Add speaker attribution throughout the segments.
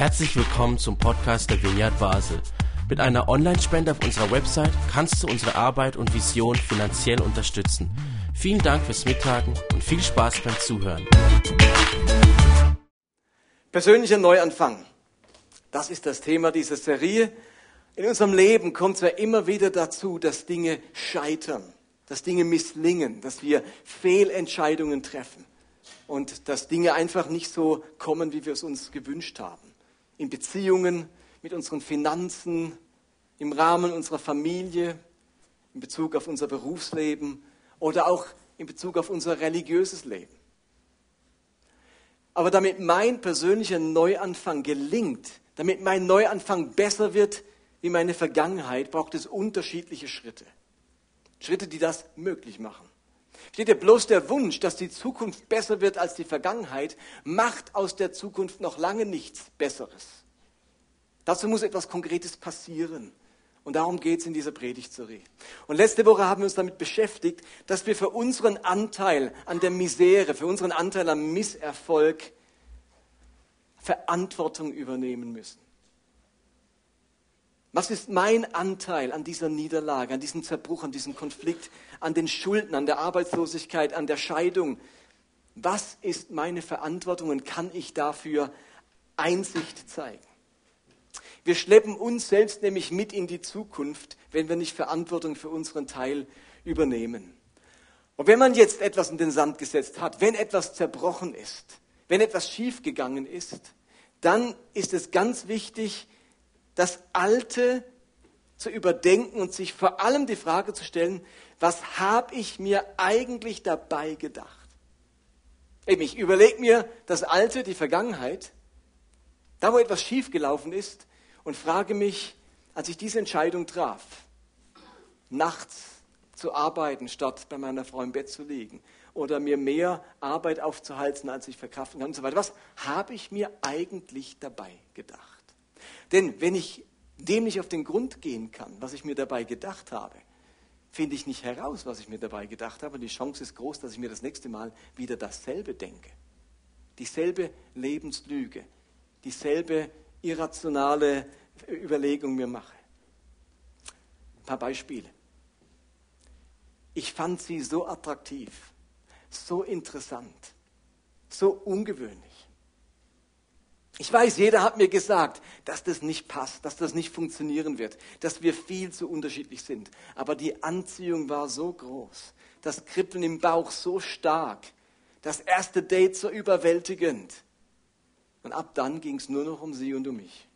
Speaker 1: Herzlich willkommen zum Podcast der Vineyard Basel. Mit einer Online-Spende auf unserer Website kannst du unsere Arbeit und Vision finanziell unterstützen. Vielen Dank fürs Mittagen und viel Spaß beim Zuhören.
Speaker 2: Persönlicher Neuanfang. Das ist das Thema dieser Serie. In unserem Leben kommt es ja immer wieder dazu, dass Dinge scheitern, dass Dinge misslingen, dass wir Fehlentscheidungen treffen und dass Dinge einfach nicht so kommen, wie wir es uns gewünscht haben. In Beziehungen, mit unseren Finanzen, im Rahmen unserer Familie, in Bezug auf unser Berufsleben oder auch in Bezug auf unser religiöses Leben. Aber damit mein persönlicher Neuanfang gelingt, damit mein Neuanfang besser wird wie meine Vergangenheit, braucht es unterschiedliche Schritte. Schritte, die das möglich machen. Steht dir bloß der Wunsch, dass die Zukunft besser wird als die Vergangenheit, macht aus der Zukunft noch lange nichts Besseres. Dazu muss etwas Konkretes passieren. Und darum geht es in dieser Predigtserie. Und letzte Woche haben wir uns damit beschäftigt, dass wir für unseren Anteil an der Misere, für unseren Anteil am Misserfolg Verantwortung übernehmen müssen. Was ist mein Anteil an dieser Niederlage, an diesem Zerbruch, an diesem Konflikt, an den Schulden, an der Arbeitslosigkeit, an der Scheidung? Was ist meine Verantwortung und kann ich dafür Einsicht zeigen? Wir schleppen uns selbst nämlich mit in die Zukunft, wenn wir nicht Verantwortung für unseren Teil übernehmen. Und wenn man jetzt etwas in den Sand gesetzt hat, wenn etwas zerbrochen ist, wenn etwas schiefgegangen ist, dann ist es ganz wichtig, das Alte zu überdenken und sich vor allem die Frage zu stellen, was habe ich mir eigentlich dabei gedacht? Eben, ich überlege mir das Alte, die Vergangenheit, da wo etwas schiefgelaufen ist und frage mich, als ich diese Entscheidung traf, nachts zu arbeiten, statt bei meiner Frau im Bett zu liegen oder mir mehr Arbeit aufzuhalten, als ich verkraften kann und so weiter. Was habe ich mir eigentlich dabei gedacht? Denn wenn ich dem nicht auf den Grund gehen kann, was ich mir dabei gedacht habe, finde ich nicht heraus, was ich mir dabei gedacht habe. Und die Chance ist groß, dass ich mir das nächste Mal wieder dasselbe denke. Dieselbe Lebenslüge, dieselbe irrationale Überlegung mir mache. Ein paar Beispiele. Ich fand sie so attraktiv, so interessant, so ungewöhnlich. Ich weiß, jeder hat mir gesagt, dass das nicht passt, dass das nicht funktionieren wird, dass wir viel zu unterschiedlich sind. Aber die Anziehung war so groß, das Kribbeln im Bauch so stark, das erste Date so überwältigend. Und ab dann ging es nur noch um sie und um mich.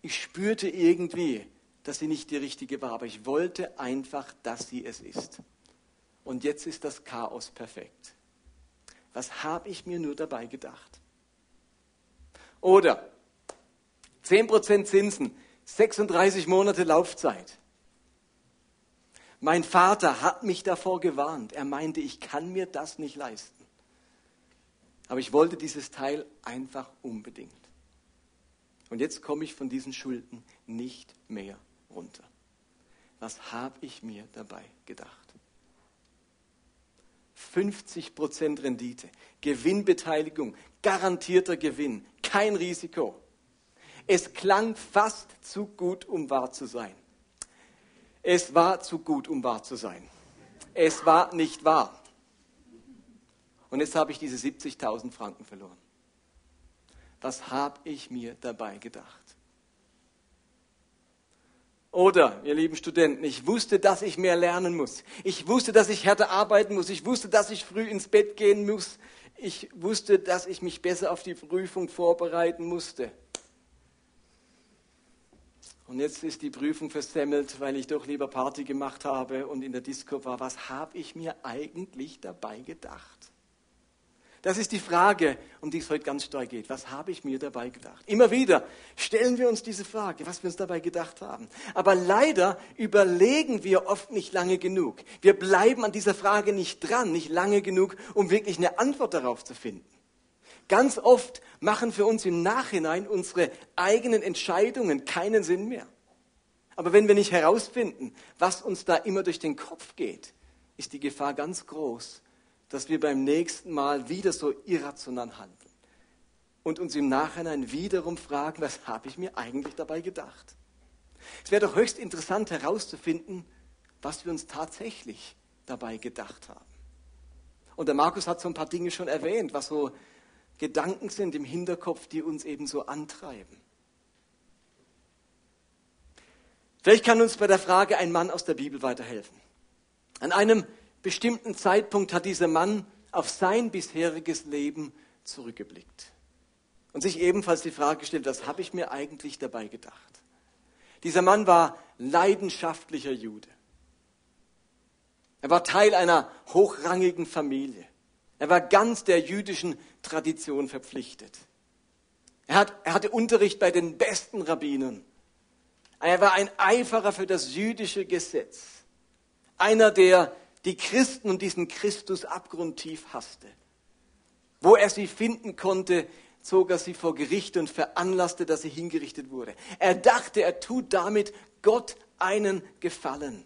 Speaker 2: Ich spürte irgendwie, dass sie nicht die richtige war, aber ich wollte einfach, dass sie es ist. Und jetzt ist das Chaos perfekt. Was habe ich mir nur dabei gedacht? Oder 10% Zinsen, 36 Monate Laufzeit. Mein Vater hat mich davor gewarnt. Er meinte, ich kann mir das nicht leisten. Aber ich wollte dieses Teil einfach unbedingt. Und jetzt komme ich von diesen Schulden nicht mehr runter. Was habe ich mir dabei gedacht? 50% Rendite, Gewinnbeteiligung, garantierter Gewinn, kein Risiko. Es klang fast zu gut, um wahr zu sein. Es war zu gut, um wahr zu sein. Es war nicht wahr. Und jetzt habe ich diese 70.000 Franken verloren. Was habe ich mir dabei gedacht? Oder, ihr lieben Studenten, ich wusste, dass ich mehr lernen muss. Ich wusste, dass ich härter arbeiten muss. Ich wusste, dass ich früh ins Bett gehen muss. Ich wusste, dass ich mich besser auf die Prüfung vorbereiten musste. Und jetzt ist die Prüfung versemmelt, weil ich doch lieber Party gemacht habe und in der Disco war. Was habe ich mir eigentlich dabei gedacht? Das ist die Frage, um die es heute ganz stark geht. Was habe ich mir dabei gedacht? Immer wieder stellen wir uns diese Frage, was wir uns dabei gedacht haben. Aber leider überlegen wir oft nicht lange genug. Wir bleiben an dieser Frage nicht dran, nicht lange genug, um wirklich eine Antwort darauf zu finden. Ganz oft machen für uns im Nachhinein unsere eigenen Entscheidungen keinen Sinn mehr. Aber wenn wir nicht herausfinden, was uns da immer durch den Kopf geht, ist die Gefahr ganz groß, dass wir beim nächsten Mal wieder so irrational handeln. und uns im Nachhinein wiederum fragen, was habe ich mir eigentlich dabei gedacht? Es wäre doch höchst interessant herauszufinden, was wir uns tatsächlich dabei gedacht haben. Und der Markus hat so ein paar Dinge schon erwähnt, was so Gedanken sind im Hinterkopf, die uns eben so antreiben. Vielleicht kann uns bei der Frage ein Mann aus der Bibel weiterhelfen. An einem bestimmten Zeitpunkt hat dieser Mann auf sein bisheriges Leben zurückgeblickt und sich ebenfalls die Frage gestellt, was habe ich mir eigentlich dabei gedacht? Dieser Mann war leidenschaftlicher Jude. Er war Teil einer hochrangigen Familie. Er war ganz der jüdischen Tradition verpflichtet. Er, hat, er hatte Unterricht bei den besten Rabbinern. Er war ein Eiferer für das jüdische Gesetz. Einer, der die Christen und diesen Christus abgrundtief hasste. Wo er sie finden konnte, zog er sie vor Gericht und veranlasste, dass sie hingerichtet wurde. Er dachte, er tut damit Gott einen Gefallen.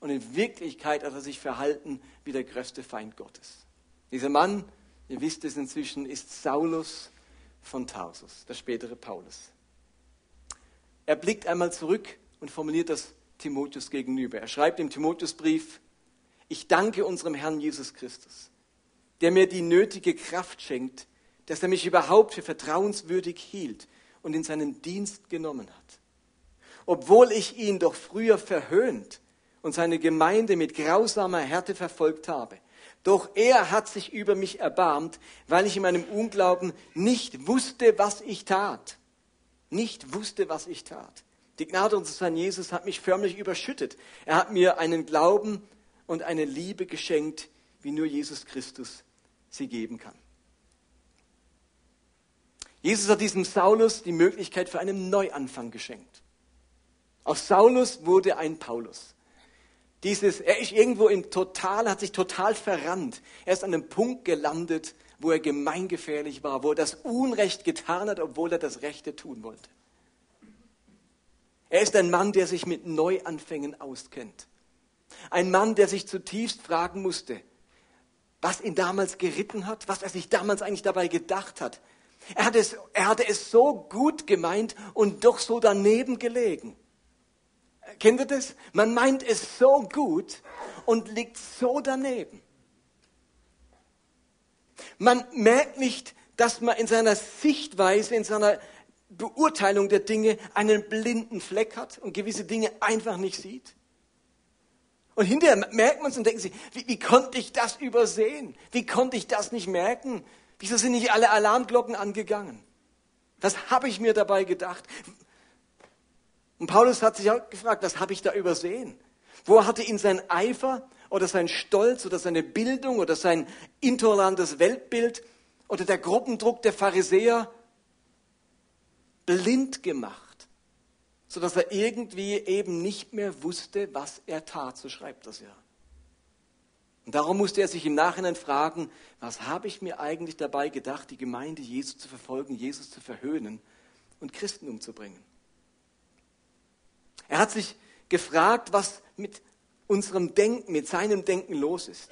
Speaker 2: Und in Wirklichkeit hat er sich verhalten wie der größte Feind Gottes. Dieser Mann, ihr wisst es inzwischen, ist Saulus von Tarsus, der spätere Paulus. Er blickt einmal zurück und formuliert das Timotheus gegenüber. Er schreibt im Timotheusbrief, ich danke unserem Herrn Jesus Christus, der mir die nötige Kraft schenkt, dass er mich überhaupt für vertrauenswürdig hielt und in seinen Dienst genommen hat. Obwohl ich ihn doch früher verhöhnt und seine Gemeinde mit grausamer Härte verfolgt habe. Doch er hat sich über mich erbarmt, weil ich in meinem Unglauben nicht wusste, was ich tat. Nicht wusste, was ich tat. Die Gnade unseres Herrn Jesus hat mich förmlich überschüttet. Er hat mir einen Glauben und eine Liebe geschenkt, wie nur Jesus Christus sie geben kann. Jesus hat diesem Saulus die Möglichkeit für einen Neuanfang geschenkt. Aus Saulus wurde ein Paulus. Dieses, er ist irgendwo im Total, hat sich total verrannt. Er ist an einem Punkt gelandet, wo er gemeingefährlich war, wo er das Unrecht getan hat, obwohl er das Rechte tun wollte. Er ist ein Mann, der sich mit Neuanfängen auskennt. Ein Mann, der sich zutiefst fragen musste, was ihn damals geritten hat, was er sich damals eigentlich dabei gedacht hat, er hatte, es, er hatte es so gut gemeint und doch so daneben gelegen. Kennt ihr das? Man meint es so gut und liegt so daneben. Man merkt nicht, dass man in seiner Sichtweise, in seiner Beurteilung der Dinge einen blinden Fleck hat und gewisse Dinge einfach nicht sieht. Und hinterher merkt man es und denkt sich, wie, wie konnte ich das übersehen? Wie konnte ich das nicht merken? Wieso sind nicht alle Alarmglocken angegangen? Was habe ich mir dabei gedacht? Und Paulus hat sich auch gefragt, was habe ich da übersehen? Wo hatte ihn sein Eifer oder sein Stolz oder seine Bildung oder sein intolerantes Weltbild oder der Gruppendruck der Pharisäer blind gemacht, sodass er irgendwie eben nicht mehr wusste, was er tat, so schreibt das ja. Und darum musste er sich im Nachhinein fragen, was habe ich mir eigentlich dabei gedacht, die Gemeinde Jesus zu verfolgen, Jesus zu verhöhnen und Christen umzubringen. Er hat sich gefragt, was mit unserem Denken, mit seinem Denken los ist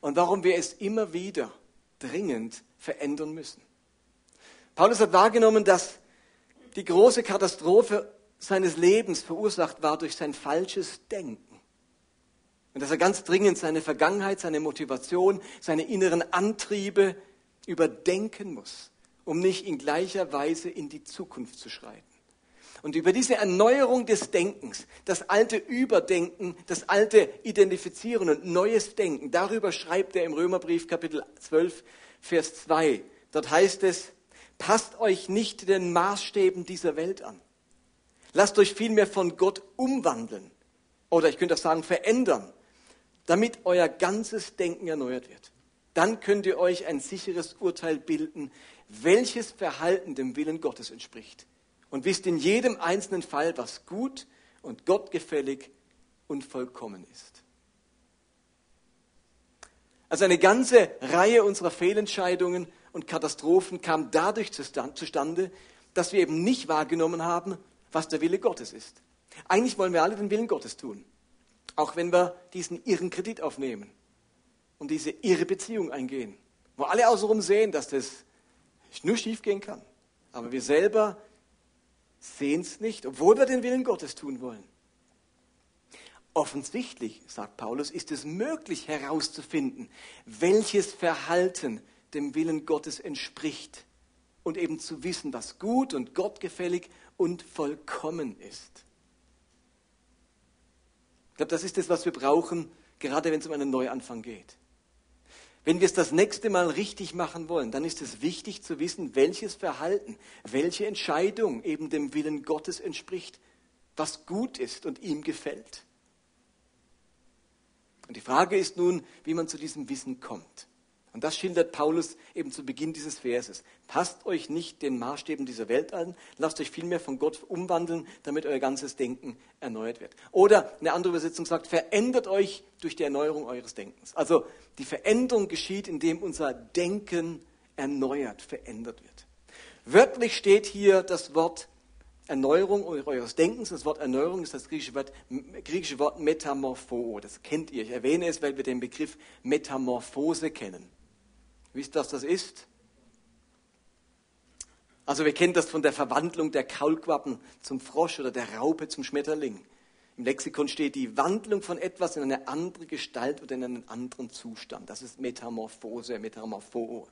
Speaker 2: und warum wir es immer wieder dringend verändern müssen. Paulus hat wahrgenommen, dass die große Katastrophe seines Lebens verursacht war durch sein falsches Denken. Und dass er ganz dringend seine Vergangenheit, seine Motivation, seine inneren Antriebe überdenken muss, um nicht in gleicher Weise in die Zukunft zu schreiten. Und über diese Erneuerung des Denkens, das alte Überdenken, das alte Identifizieren und neues Denken, darüber schreibt er im Römerbrief Kapitel 12, Vers 2. Dort heißt es, passt euch nicht den Maßstäben dieser Welt an. Lasst euch vielmehr von Gott umwandeln. Oder ich könnte auch sagen, verändern damit euer ganzes Denken erneuert wird. Dann könnt ihr euch ein sicheres Urteil bilden, welches Verhalten dem Willen Gottes entspricht. Und wisst in jedem einzelnen Fall, was gut und gottgefällig und vollkommen ist. Also eine ganze Reihe unserer Fehlentscheidungen und Katastrophen kam dadurch zustande, dass wir eben nicht wahrgenommen haben, was der Wille Gottes ist. Eigentlich wollen wir alle den Willen Gottes tun. Auch wenn wir diesen irren Kredit aufnehmen und diese irre Beziehung eingehen, wo alle außenrum sehen, dass das nur schief gehen kann. Aber wir selber sehen es nicht, obwohl wir den Willen Gottes tun wollen. Offensichtlich, sagt Paulus, ist es möglich herauszufinden, welches Verhalten dem Willen Gottes entspricht und eben zu wissen, was gut und gottgefällig und vollkommen ist. Ich glaube, das ist es, was wir brauchen, gerade wenn es um einen Neuanfang geht. Wenn wir es das nächste Mal richtig machen wollen, dann ist es wichtig zu wissen, welches Verhalten, welche Entscheidung eben dem Willen Gottes entspricht, was gut ist und ihm gefällt. Und die Frage ist nun, wie man zu diesem Wissen kommt. Und das schildert Paulus eben zu Beginn dieses Verses. Passt euch nicht den Maßstäben dieser Welt an, lasst euch vielmehr von Gott umwandeln, damit euer ganzes Denken erneuert wird. Oder eine andere Übersetzung sagt, verändert euch durch die Erneuerung eures Denkens. Also die Veränderung geschieht, indem unser Denken erneuert, verändert wird. Wörtlich steht hier das Wort Erneuerung eures Denkens. Das Wort Erneuerung ist das griechische Wort, griechische Wort Metamorpho. Das kennt ihr. Ich erwähne es, weil wir den Begriff Metamorphose kennen. Wisst ihr, was das ist? Also wir kennen das von der Verwandlung der Kaulquappen zum Frosch oder der Raupe zum Schmetterling. Im Lexikon steht die Wandlung von etwas in eine andere Gestalt oder in einen anderen Zustand. Das ist Metamorphose, Metamorpho.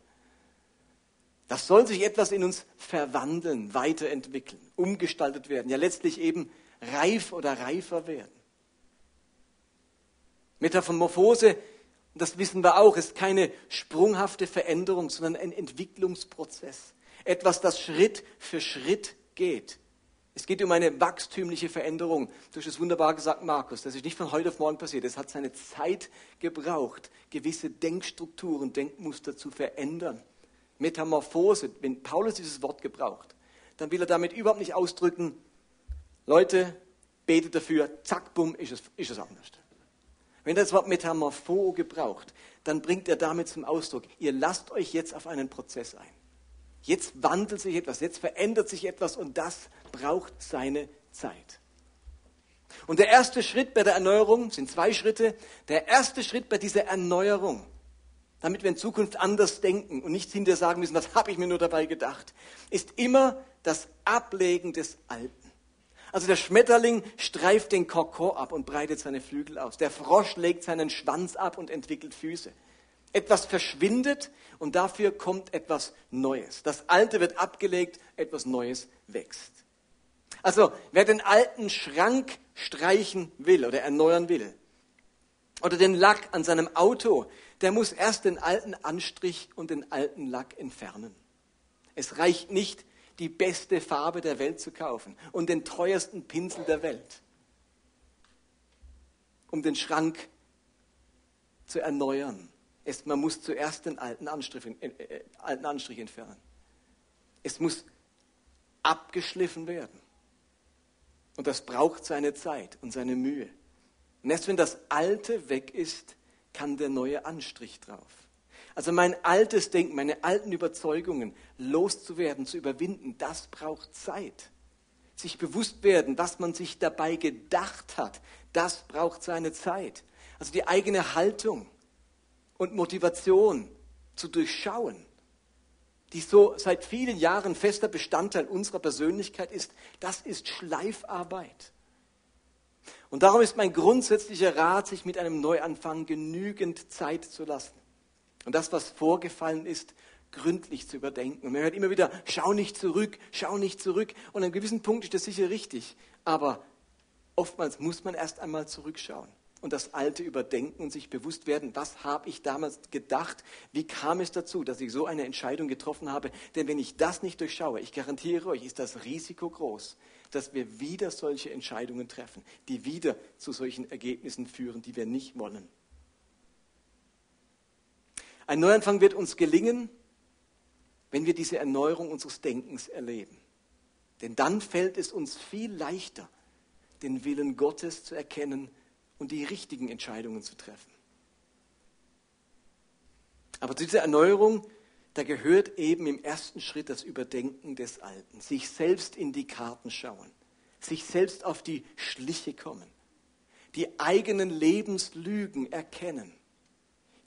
Speaker 2: Das soll sich etwas in uns verwandeln, weiterentwickeln, umgestaltet werden, ja letztlich eben reif oder reifer werden. Metamorphose, das wissen wir auch, ist keine sprunghafte Veränderung, sondern ein Entwicklungsprozess. Etwas, das Schritt für Schritt geht. Es geht um eine wachstümliche Veränderung. Durch das wunderbar gesagt Markus. Das ist nicht von heute auf morgen passiert. Es hat seine Zeit gebraucht, gewisse Denkstrukturen, Denkmuster zu verändern. Metamorphose, wenn Paulus dieses Wort gebraucht, dann will er damit überhaupt nicht ausdrücken, Leute, betet dafür, zack, bumm, ist es, ist es anders. Wenn das Wort Metamorpho gebraucht, dann bringt er damit zum Ausdruck, ihr lasst euch jetzt auf einen Prozess ein. Jetzt wandelt sich etwas, jetzt verändert sich etwas und das braucht seine Zeit. Und der erste Schritt bei der Erneuerung sind zwei Schritte. Der erste Schritt bei dieser Erneuerung damit wir in Zukunft anders denken und nicht hinterher sagen müssen, das habe ich mir nur dabei gedacht, ist immer das Ablegen des Alten. Also der Schmetterling streift den Kokon ab und breitet seine Flügel aus. Der Frosch legt seinen Schwanz ab und entwickelt Füße. Etwas verschwindet und dafür kommt etwas Neues. Das Alte wird abgelegt, etwas Neues wächst. Also wer den alten Schrank streichen will oder erneuern will, oder den Lack an seinem Auto, der muss erst den alten Anstrich und den alten Lack entfernen. Es reicht nicht, die beste Farbe der Welt zu kaufen und den teuersten Pinsel der Welt, um den Schrank zu erneuern. Es, man muss zuerst den alten Anstrich, äh, äh, alten Anstrich entfernen. Es muss abgeschliffen werden. Und das braucht seine Zeit und seine Mühe. Und erst wenn das Alte weg ist, kann der neue Anstrich drauf. Also mein altes Denken, meine alten Überzeugungen loszuwerden, zu überwinden, das braucht Zeit. Sich bewusst werden, was man sich dabei gedacht hat, das braucht seine Zeit. Also die eigene Haltung und Motivation zu durchschauen, die so seit vielen Jahren fester Bestandteil unserer Persönlichkeit ist, das ist Schleifarbeit. Und darum ist mein grundsätzlicher Rat, sich mit einem Neuanfang genügend Zeit zu lassen. Und das, was vorgefallen ist, gründlich zu überdenken. Und man hört immer wieder, schau nicht zurück, schau nicht zurück. Und an einem gewissen Punkt ist das sicher richtig. Aber oftmals muss man erst einmal zurückschauen und das Alte überdenken und sich bewusst werden, was habe ich damals gedacht, wie kam es dazu, dass ich so eine Entscheidung getroffen habe. Denn wenn ich das nicht durchschaue, ich garantiere euch, ist das Risiko groß, dass wir wieder solche Entscheidungen treffen, die wieder zu solchen Ergebnissen führen, die wir nicht wollen. Ein Neuanfang wird uns gelingen, wenn wir diese Erneuerung unseres Denkens erleben. Denn dann fällt es uns viel leichter, den Willen Gottes zu erkennen und die richtigen Entscheidungen zu treffen. Aber zu dieser Erneuerung da gehört eben im ersten Schritt das Überdenken des Alten, sich selbst in die Karten schauen, sich selbst auf die Schliche kommen, die eigenen Lebenslügen erkennen,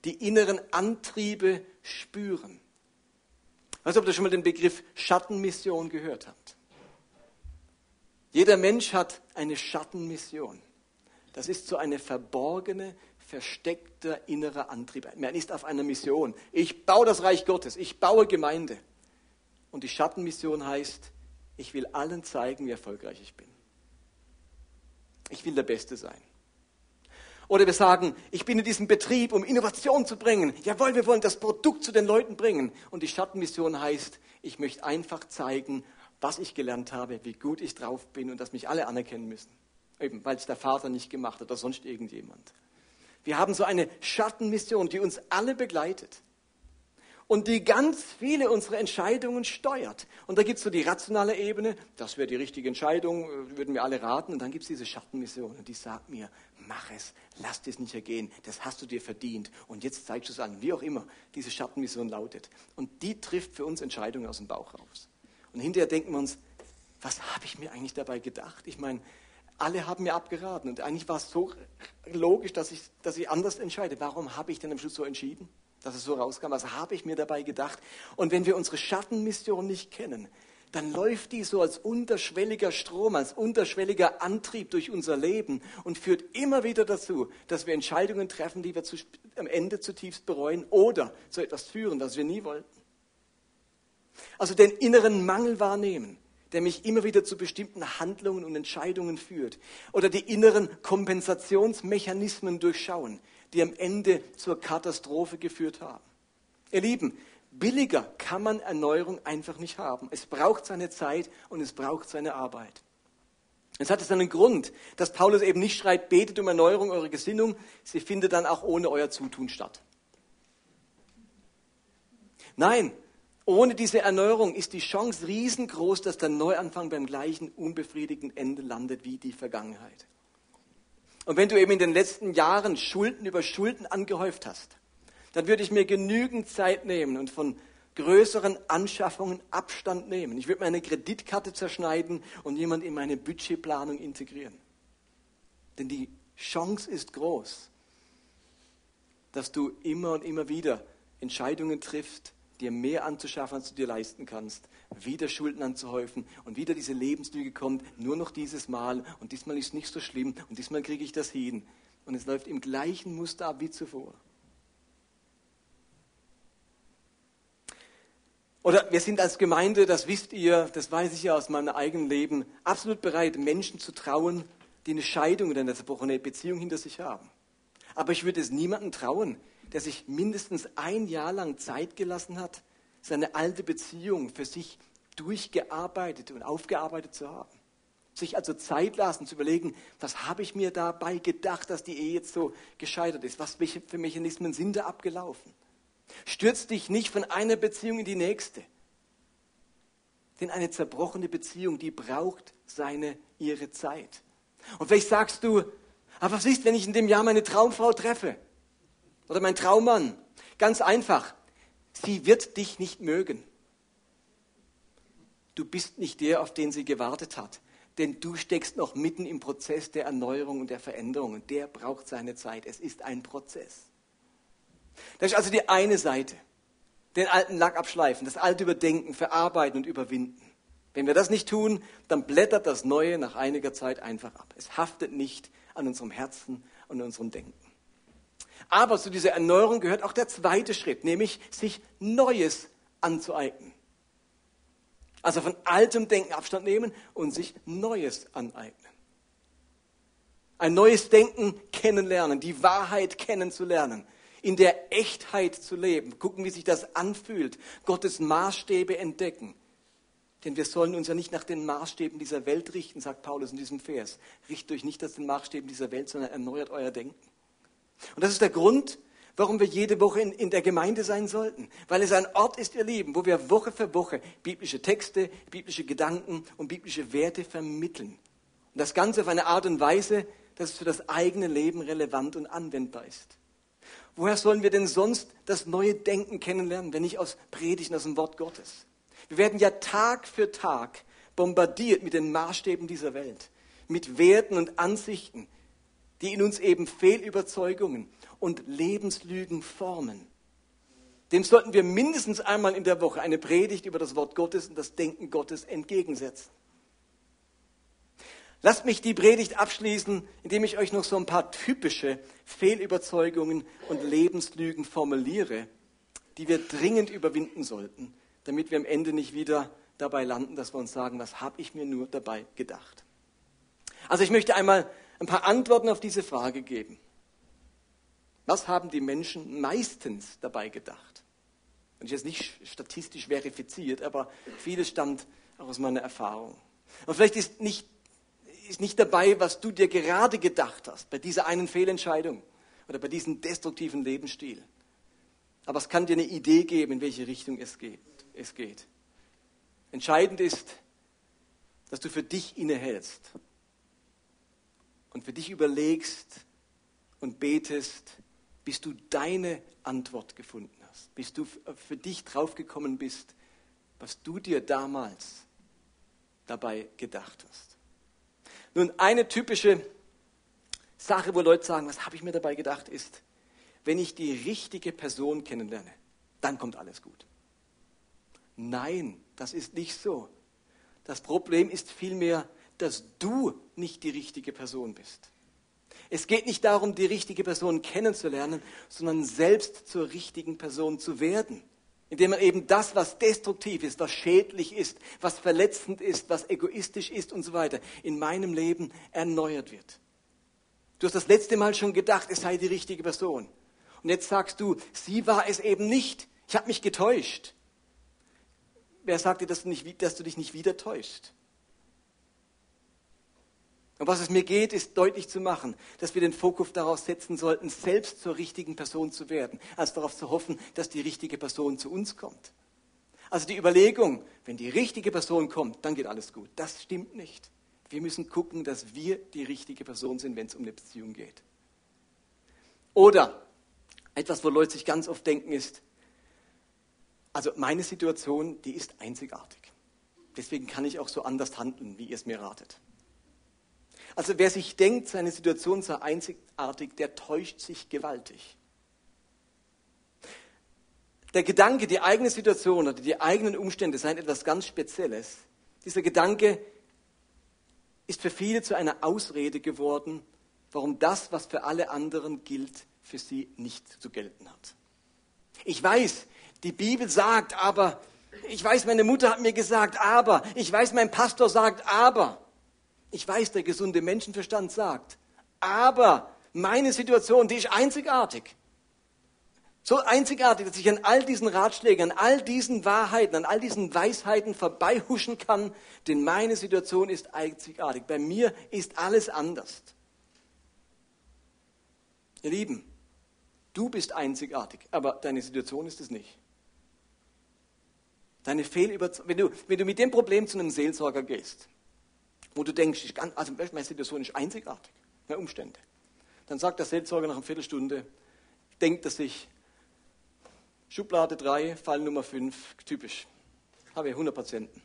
Speaker 2: die inneren Antriebe spüren. weiß nicht, ob ihr schon mal den Begriff Schattenmission gehört habt. Jeder Mensch hat eine Schattenmission. Das ist so eine verborgene, versteckter innerer Antrieb. Man ist auf einer Mission. Ich baue das Reich Gottes, ich baue Gemeinde. Und die Schattenmission heißt, ich will allen zeigen, wie erfolgreich ich bin. Ich will der Beste sein. Oder wir sagen, ich bin in diesem Betrieb, um Innovation zu bringen. Jawohl, wir wollen das Produkt zu den Leuten bringen. Und die Schattenmission heißt, ich möchte einfach zeigen, was ich gelernt habe, wie gut ich drauf bin und dass mich alle anerkennen müssen. Eben, weil es der Vater nicht gemacht hat oder sonst irgendjemand. Wir haben so eine Schattenmission, die uns alle begleitet und die ganz viele unserer Entscheidungen steuert. Und da gibt es so die rationale Ebene, das wäre die richtige Entscheidung, würden wir alle raten. Und dann gibt es diese Schattenmission und die sagt mir, mach es, lass es nicht ergehen, das hast du dir verdient. Und jetzt zeigst du es an, wie auch immer diese Schattenmission lautet. Und die trifft für uns Entscheidungen aus dem Bauch raus. Und hinterher denken wir uns, was habe ich mir eigentlich dabei gedacht? Ich meine, alle haben mir abgeraten und eigentlich war es so logisch, dass ich, dass ich anders entscheide. Warum habe ich denn am Schluss so entschieden? dass es so rauskam. Was habe ich mir dabei gedacht? Und wenn wir unsere Schattenmission nicht kennen, dann läuft die so als unterschwelliger Strom, als unterschwelliger Antrieb durch unser Leben und führt immer wieder dazu, dass wir Entscheidungen treffen, die wir zu, am Ende zutiefst bereuen oder zu etwas führen, was wir nie wollten. Also den inneren Mangel wahrnehmen, der mich immer wieder zu bestimmten Handlungen und Entscheidungen führt. Oder die inneren Kompensationsmechanismen durchschauen, die am Ende zur Katastrophe geführt haben. Ihr Lieben, billiger kann man Erneuerung einfach nicht haben. Es braucht seine Zeit und es braucht seine Arbeit. Es hat es einen Grund, dass Paulus eben nicht schreibt, betet um Erneuerung eurer Gesinnung, sie findet dann auch ohne euer Zutun statt. Nein, ohne diese Erneuerung ist die Chance riesengroß, dass der Neuanfang beim gleichen unbefriedigenden Ende landet wie die Vergangenheit. Und wenn du eben in den letzten Jahren Schulden über Schulden angehäuft hast, dann würde ich mir genügend Zeit nehmen und von größeren Anschaffungen Abstand nehmen. Ich würde meine Kreditkarte zerschneiden und jemand in meine Budgetplanung integrieren. Denn die Chance ist groß, dass du immer und immer wieder Entscheidungen triffst, dir mehr anzuschaffen, als du dir leisten kannst, wieder Schulden anzuhäufen und wieder diese Lebenslüge kommt, nur noch dieses Mal und diesmal ist nicht so schlimm und diesmal kriege ich das hin. Und es läuft im gleichen Muster ab wie zuvor. Oder wir sind als Gemeinde, das wisst ihr, das weiß ich ja aus meinem eigenen Leben, absolut bereit, Menschen zu trauen, die eine Scheidung oder eine zerbrochene Beziehung hinter sich haben. Aber ich würde es niemandem trauen, der sich mindestens ein Jahr lang Zeit gelassen hat, seine alte Beziehung für sich durchgearbeitet und aufgearbeitet zu haben. Sich also Zeit lassen, zu überlegen, was habe ich mir dabei gedacht, dass die Ehe jetzt so gescheitert ist? Was für Mechanismen sind da abgelaufen? Stürz dich nicht von einer Beziehung in die nächste. Denn eine zerbrochene Beziehung, die braucht seine, ihre Zeit. Und vielleicht sagst du, aber was ist, wenn ich in dem Jahr meine Traumfrau treffe? Oder mein Traummann? Ganz einfach. Sie wird dich nicht mögen. Du bist nicht der, auf den sie gewartet hat. Denn du steckst noch mitten im Prozess der Erneuerung und der Veränderung. Und der braucht seine Zeit. Es ist ein Prozess. Das ist also die eine Seite. Den alten Lack abschleifen, das alte überdenken, verarbeiten und überwinden. Wenn wir das nicht tun, dann blättert das Neue nach einiger Zeit einfach ab. Es haftet nicht an unserem Herzen und unserem Denken. Aber zu dieser Erneuerung gehört auch der zweite Schritt, nämlich sich Neues anzueignen. Also von altem Denken Abstand nehmen und sich Neues aneignen. Ein neues Denken kennenlernen, die Wahrheit kennenzulernen, in der Echtheit zu leben, gucken, wie sich das anfühlt, Gottes Maßstäbe entdecken. Denn wir sollen uns ja nicht nach den Maßstäben dieser Welt richten, sagt Paulus in diesem Vers. Richtet euch nicht nach den Maßstäben dieser Welt, sondern erneuert euer Denken. Und das ist der Grund, warum wir jede Woche in, in, der Gemeinde sein sollten. Weil es ein Ort ist, ihr Lieben, wo wir Woche für Woche biblische Texte, biblische Gedanken und biblische Werte vermitteln. Und das Ganze auf eine Art und Weise, dass es für das eigene Leben relevant und anwendbar ist. Woher sollen wir denn sonst das neue Denken kennenlernen, wenn nicht aus Predigten, aus dem Wort Gottes? Wir werden ja Tag für Tag bombardiert mit den Maßstäben dieser Welt, mit Werten und Ansichten, die in uns eben Fehlüberzeugungen und Lebenslügen formen. dem sollten wir mindestens einmal in der Woche eine Predigt über das Wort Gottes und das Denken Gottes entgegensetzen. Lasst mich die Predigt abschließen, indem ich euch noch so ein paar typische Fehlüberzeugungen und Lebenslügen formuliere, die wir dringend überwinden sollten, damit wir am Ende nicht wieder dabei landen, dass wir uns sagen, was habe ich mir nur dabei gedacht. Also ich möchte einmal ein paar Antworten auf diese Frage geben. Was haben die Menschen meistens dabei gedacht? Und ich jetzt nicht statistisch verifiziert, aber vieles stammt auch aus meiner Erfahrung. Und vielleicht ist nicht, ist nicht dabei, was du dir gerade gedacht hast, bei dieser einen Fehlentscheidung oder bei diesem destruktiven Lebensstil. Aber es kann dir eine Idee geben, in welche Richtung es geht. Es geht. Entscheidend ist, dass du für dich innehältst und für dich überlegst und betest, bis du deine Antwort gefunden hast, bis du für dich draufgekommen bist, was du dir damals dabei gedacht hast. Nun, eine typische Sache, wo Leute sagen, was habe ich mir dabei gedacht, ist, wenn ich die richtige Person kennenlerne, dann kommt alles gut. Nein, das ist nicht so. Das Problem ist vielmehr, dass du nicht die richtige Person bist. Es geht nicht darum, die richtige Person kennenzulernen, sondern selbst zur richtigen Person zu werden. Indem man eben das, was destruktiv ist, was schädlich ist, was verletzend ist, was egoistisch ist und so weiter, in meinem Leben erneuert wird. Du hast das letzte Mal schon gedacht, es sei die richtige Person. Und jetzt sagst du, sie war es eben nicht. Ich habe mich getäuscht. Wer sagt dir, dass du, nicht, dass du dich nicht wieder täuschst? Und was es mir geht, ist deutlich zu machen, dass wir den Fokus darauf setzen sollten, selbst zur richtigen Person zu werden, als darauf zu hoffen, dass die richtige Person zu uns kommt. Also die Überlegung, wenn die richtige Person kommt, dann geht alles gut. Das stimmt nicht. Wir müssen gucken, dass wir die richtige Person sind, wenn es um eine Beziehung geht. Oder etwas, wo Leute sich ganz oft denken, ist, also meine Situation, die ist einzigartig. Deswegen kann ich auch so anders handeln, wie ihr es mir ratet. Also wer sich denkt, seine Situation sei einzigartig, der täuscht sich gewaltig. Der Gedanke, die eigene Situation oder die eigenen Umstände seien etwas ganz Spezielles, dieser Gedanke ist für viele zu einer Ausrede geworden, warum das, was für alle anderen gilt, für sie nicht zu gelten hat. Ich weiß, die Bibel sagt aber, ich weiß, meine Mutter hat mir gesagt, aber, ich weiß, mein Pastor sagt, aber. Ich weiß, der gesunde Menschenverstand sagt, aber meine Situation, die ist einzigartig. So einzigartig, dass ich an all diesen Ratschlägen, an all diesen Wahrheiten, an all diesen Weisheiten vorbeihuschen kann, denn meine Situation ist einzigartig. Bei mir ist alles anders. Ihr Lieben, du bist einzigartig, aber deine Situation ist es nicht. Deine Fehlüberzeugung, wenn du, wenn du mit dem Problem zu einem Seelsorger gehst, wo du denkst, ich kann, also meine Situation ist einzigartig, meine Umstände. Dann sagt der Seelsorger nach einer Viertelstunde, denkt er sich, Schublade 3, Fall Nummer 5, typisch. Habe ich 100 Patienten.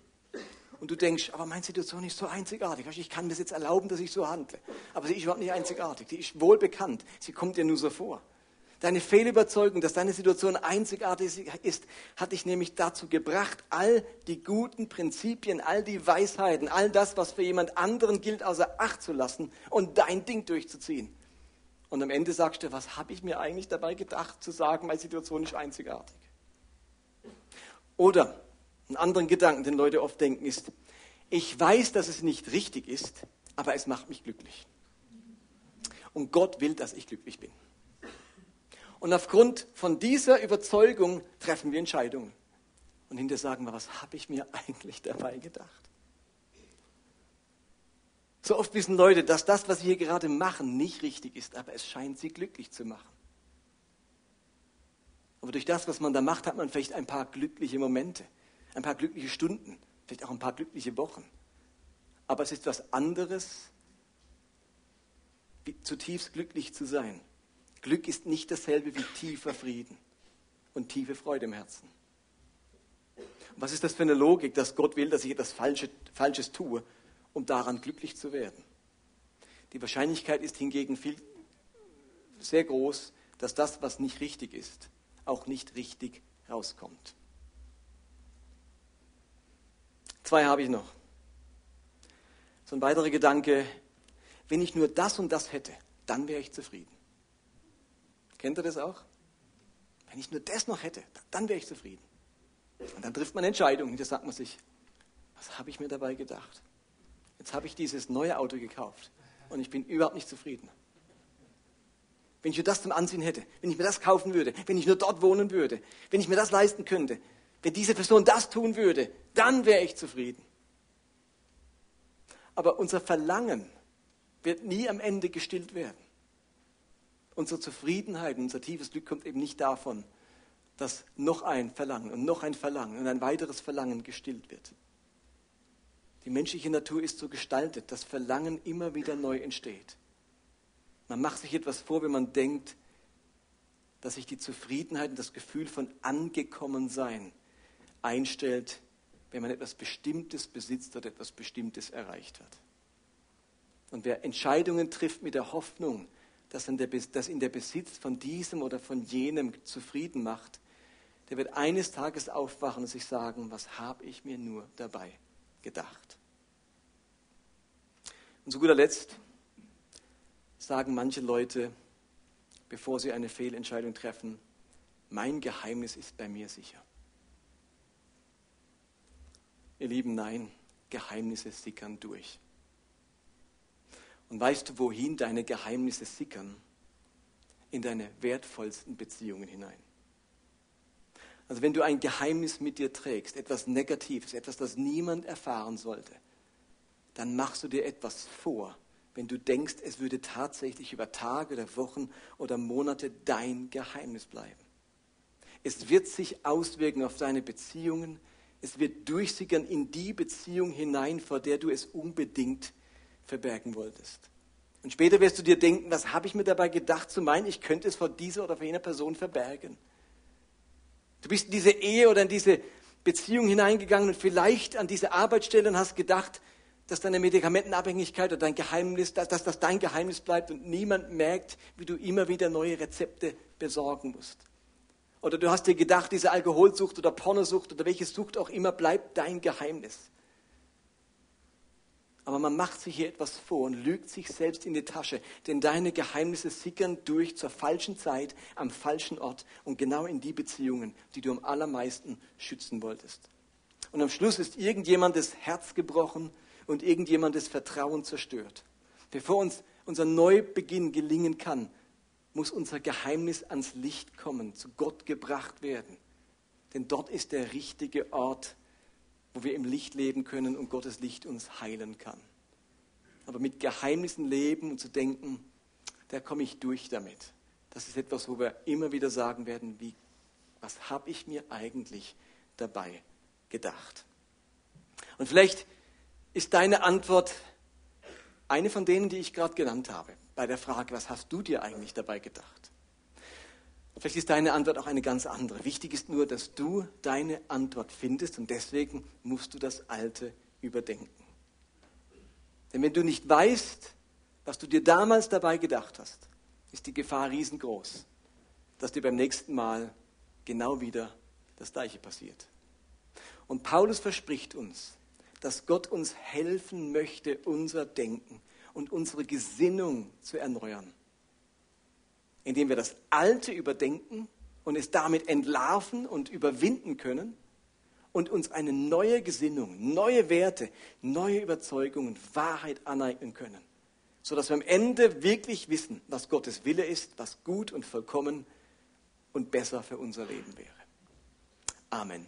Speaker 2: Und du denkst, aber meine Situation ist so einzigartig. Ich kann mir das jetzt erlauben, dass ich so handle. Aber sie ist überhaupt nicht einzigartig. Die ist wohl bekannt. Sie kommt dir nur so vor. Deine Fehlüberzeugung, dass deine Situation einzigartig ist, hat dich nämlich dazu gebracht, all die guten Prinzipien, all die Weisheiten, all das, was für jemand anderen gilt, außer Acht zu lassen und dein Ding durchzuziehen. Und am Ende sagst du, was habe ich mir eigentlich dabei gedacht, zu sagen, meine Situation ist einzigartig. Oder einen anderen Gedanken, den Leute oft denken, ist, ich weiß, dass es nicht richtig ist, aber es macht mich glücklich. Und Gott will, dass ich glücklich bin. Und aufgrund von dieser Überzeugung treffen wir Entscheidungen. Und hinterher sagen wir, was habe ich mir eigentlich dabei gedacht? So oft wissen Leute, dass das, was sie hier gerade machen, nicht richtig ist, aber es scheint sie glücklich zu machen. Aber durch das, was man da macht, hat man vielleicht ein paar glückliche Momente, ein paar glückliche Stunden, vielleicht auch ein paar glückliche Wochen. Aber es ist was anderes, zutiefst glücklich zu sein Glück ist nicht dasselbe wie tiefer Frieden und tiefe Freude im Herzen. Was ist das für eine Logik, dass Gott will, dass ich etwas Falsches, Falsches tue, um daran glücklich zu werden? Die Wahrscheinlichkeit ist hingegen viel, sehr groß, dass das, was nicht richtig ist, auch nicht richtig rauskommt. Zwei habe ich noch. So ein weiterer Gedanke, wenn ich nur das und das hätte, dann wäre ich zufrieden. Kennt ihr das auch? Wenn ich nur das noch hätte, dann wäre ich zufrieden. Und dann trifft man Entscheidungen. Da sagt man sich, was habe ich mir dabei gedacht? Jetzt habe ich dieses neue Auto gekauft und ich bin überhaupt nicht zufrieden. Wenn ich nur das zum Ansehen hätte, wenn ich mir das kaufen würde, wenn ich nur dort wohnen würde, wenn ich mir das leisten könnte, wenn diese Person das tun würde, dann wäre ich zufrieden. Aber unser Verlangen wird nie am Ende gestillt werden. Unsere Zufriedenheit, unser tiefes Glück kommt eben nicht davon, dass noch ein Verlangen und noch ein Verlangen und ein weiteres Verlangen gestillt wird. Die menschliche Natur ist so gestaltet, dass Verlangen immer wieder neu entsteht. Man macht sich etwas vor, wenn man denkt, dass sich die Zufriedenheit und das Gefühl von Angekommensein einstellt, wenn man etwas Bestimmtes besitzt oder etwas Bestimmtes erreicht hat. Und wer Entscheidungen trifft mit der Hoffnung, dass ihn der Besitz von diesem oder von jenem zufrieden macht, der wird eines Tages aufwachen und sich sagen, was habe ich mir nur dabei gedacht. Und zu guter Letzt, sagen manche Leute, bevor sie eine Fehlentscheidung treffen, mein Geheimnis ist bei mir sicher. Ihr Lieben, nein, Geheimnisse sickern durch. Und weißt du, wohin deine Geheimnisse sickern? In deine wertvollsten Beziehungen hinein. Also wenn du ein Geheimnis mit dir trägst, etwas Negatives, etwas, das niemand erfahren sollte, dann machst du dir etwas vor, wenn du denkst, es würde tatsächlich über Tage oder Wochen oder Monate dein Geheimnis bleiben. Es wird sich auswirken auf deine Beziehungen. Es wird durchsickern in die Beziehung hinein, vor der du es unbedingt verbergen wolltest. Und später wirst du dir denken, was habe ich mir dabei gedacht zu meinen, ich könnte es vor dieser oder vor jener Person verbergen. Du bist in diese Ehe oder in diese Beziehung hineingegangen und vielleicht an diese Arbeitsstelle und hast gedacht, dass deine Medikamentenabhängigkeit oder dein Geheimnis, dass, dass das dein Geheimnis bleibt und niemand merkt, wie du immer wieder neue Rezepte besorgen musst. Oder du hast dir gedacht, diese Alkoholsucht oder Pornosucht oder welche Sucht auch immer bleibt dein Geheimnis. Aber man macht sich hier etwas vor und lügt sich selbst in die Tasche, denn deine Geheimnisse sickern durch zur falschen Zeit, am falschen Ort und genau in die Beziehungen, die du am allermeisten schützen wolltest. Und am Schluss ist irgendjemandes Herz gebrochen und irgendjemandes Vertrauen zerstört. Bevor uns unser Neubeginn gelingen kann, muss unser Geheimnis ans Licht kommen, zu Gott gebracht werden. Denn dort ist der richtige Ort, wo wir im Licht leben können und Gottes Licht uns heilen kann. Aber mit Geheimnissen leben und zu denken, da komme ich durch damit. Das ist etwas, wo wir immer wieder sagen werden, wie, was habe ich mir eigentlich dabei gedacht? Und vielleicht ist deine Antwort eine von denen, die ich gerade genannt habe, bei der Frage, was hast du dir eigentlich dabei gedacht? Vielleicht ist deine Antwort auch eine ganz andere. Wichtig ist nur, dass du deine Antwort findest und deswegen musst du das Alte überdenken. Denn wenn du nicht weißt, was du dir damals dabei gedacht hast, ist die Gefahr riesengroß, dass dir beim nächsten Mal genau wieder das Gleiche passiert. Und Paulus verspricht uns, dass Gott uns helfen möchte, unser Denken und unsere Gesinnung zu erneuern. Indem wir das Alte überdenken und es damit entlarven und überwinden können und uns eine neue Gesinnung, neue Werte, neue Überzeugungen, Wahrheit aneignen können. Sodass wir am Ende wirklich wissen, was Gottes Wille ist, was gut und vollkommen und besser für unser Leben wäre. Amen.